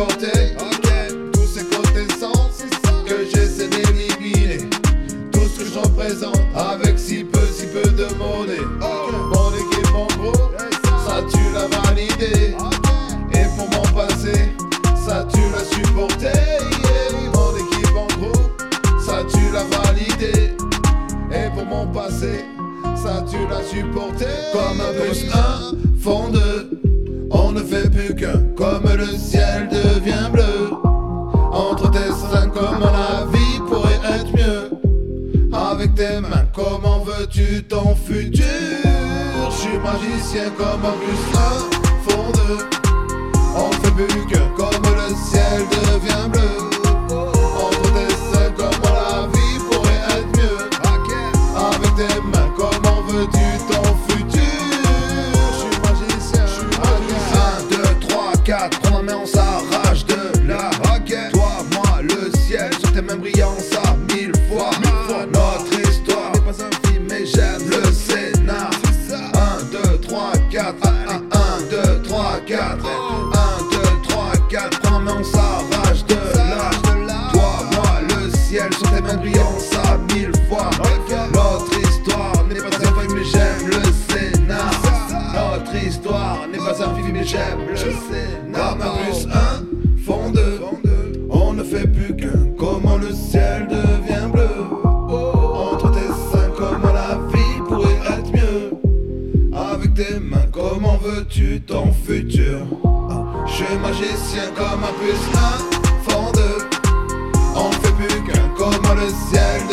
supporter? Tous ces sens que j'essaie d'éliminer. Tout ce que je représente avec si peu, si peu de monnaie. Mon équipe en gros, ça tu l'as validé. Et pour mon passé, ça tu l'as supporté. Yeah. Mon équipe en gros, ça tu l'as validé. Et pour mon passé, ça tu l'as supporté. Comme un plus un font deux, on ne fait plus qu'un. Comme le ciel devient bleu. Entre tes seins, comment la vie pourrait être mieux? Avec tes mains, comment veux-tu ton futur? Je suis magicien comme un font deux. On fait plus que comme le ciel devient bleu. 4 prends ma main, on s'arrache de la raquette. Toi, moi, le ciel, sur tes mains brillant, ah, ah, ça mille fois. Notre histoire n'est pas un film, mais j'aime le scénar. 1, 2, 3, 4, 1, 2, 3, 4. 1, 2, 3, 4, prends ma main, on s'arrache de la. Toi, moi, le ciel, sur tes mains brillant, ça mille fois. Notre histoire n'est pas un film, mais j'aime le scénar. Notre histoire n'est pas un film, mais j'aime ton futur. Je suis magicien comme un plus un fond de On fait plus qu'un comme le ciel.